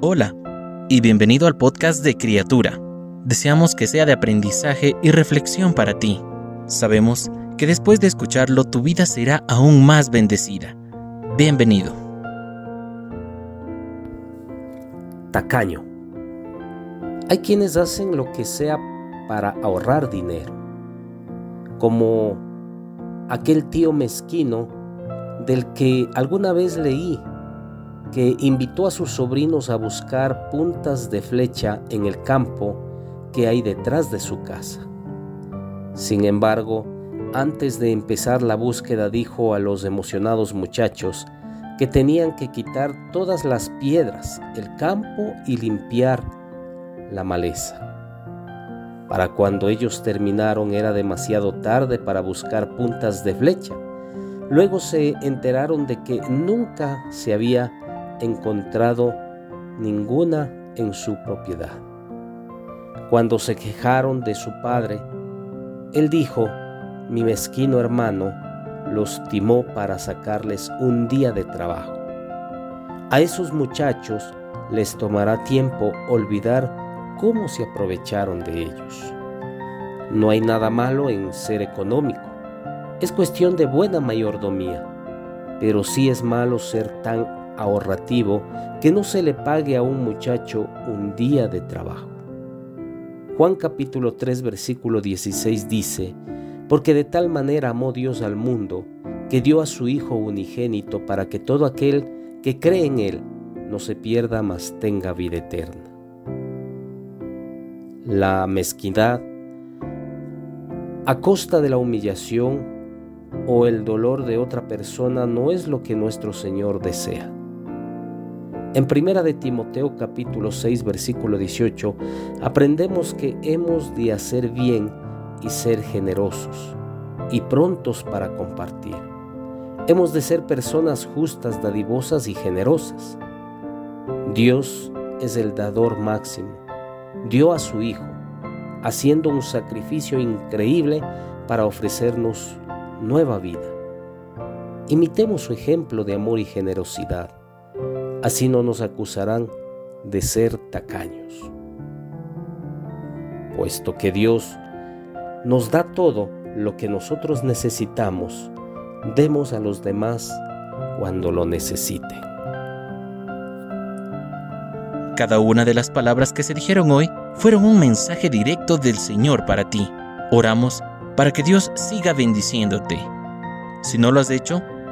Hola y bienvenido al podcast de Criatura. Deseamos que sea de aprendizaje y reflexión para ti. Sabemos que después de escucharlo tu vida será aún más bendecida. Bienvenido. Tacaño. Hay quienes hacen lo que sea para ahorrar dinero, como aquel tío mezquino del que alguna vez leí que invitó a sus sobrinos a buscar puntas de flecha en el campo que hay detrás de su casa. Sin embargo, antes de empezar la búsqueda dijo a los emocionados muchachos que tenían que quitar todas las piedras, el campo y limpiar la maleza. Para cuando ellos terminaron era demasiado tarde para buscar puntas de flecha. Luego se enteraron de que nunca se había encontrado ninguna en su propiedad. Cuando se quejaron de su padre, él dijo, mi mezquino hermano los timó para sacarles un día de trabajo. A esos muchachos les tomará tiempo olvidar cómo se aprovecharon de ellos. No hay nada malo en ser económico. Es cuestión de buena mayordomía, pero sí es malo ser tan ahorrativo que no se le pague a un muchacho un día de trabajo. Juan capítulo 3 versículo 16 dice, porque de tal manera amó Dios al mundo, que dio a su Hijo unigénito para que todo aquel que cree en Él no se pierda, mas tenga vida eterna. La mezquindad, a costa de la humillación o el dolor de otra persona, no es lo que nuestro Señor desea. En Primera de Timoteo capítulo 6 versículo 18 aprendemos que hemos de hacer bien y ser generosos y prontos para compartir. Hemos de ser personas justas, dadivosas y generosas. Dios es el dador máximo. Dio a su Hijo, haciendo un sacrificio increíble para ofrecernos nueva vida. Imitemos su ejemplo de amor y generosidad. Así no nos acusarán de ser tacaños. Puesto que Dios nos da todo lo que nosotros necesitamos, demos a los demás cuando lo necesiten. Cada una de las palabras que se dijeron hoy fueron un mensaje directo del Señor para ti. Oramos para que Dios siga bendiciéndote. Si no lo has hecho,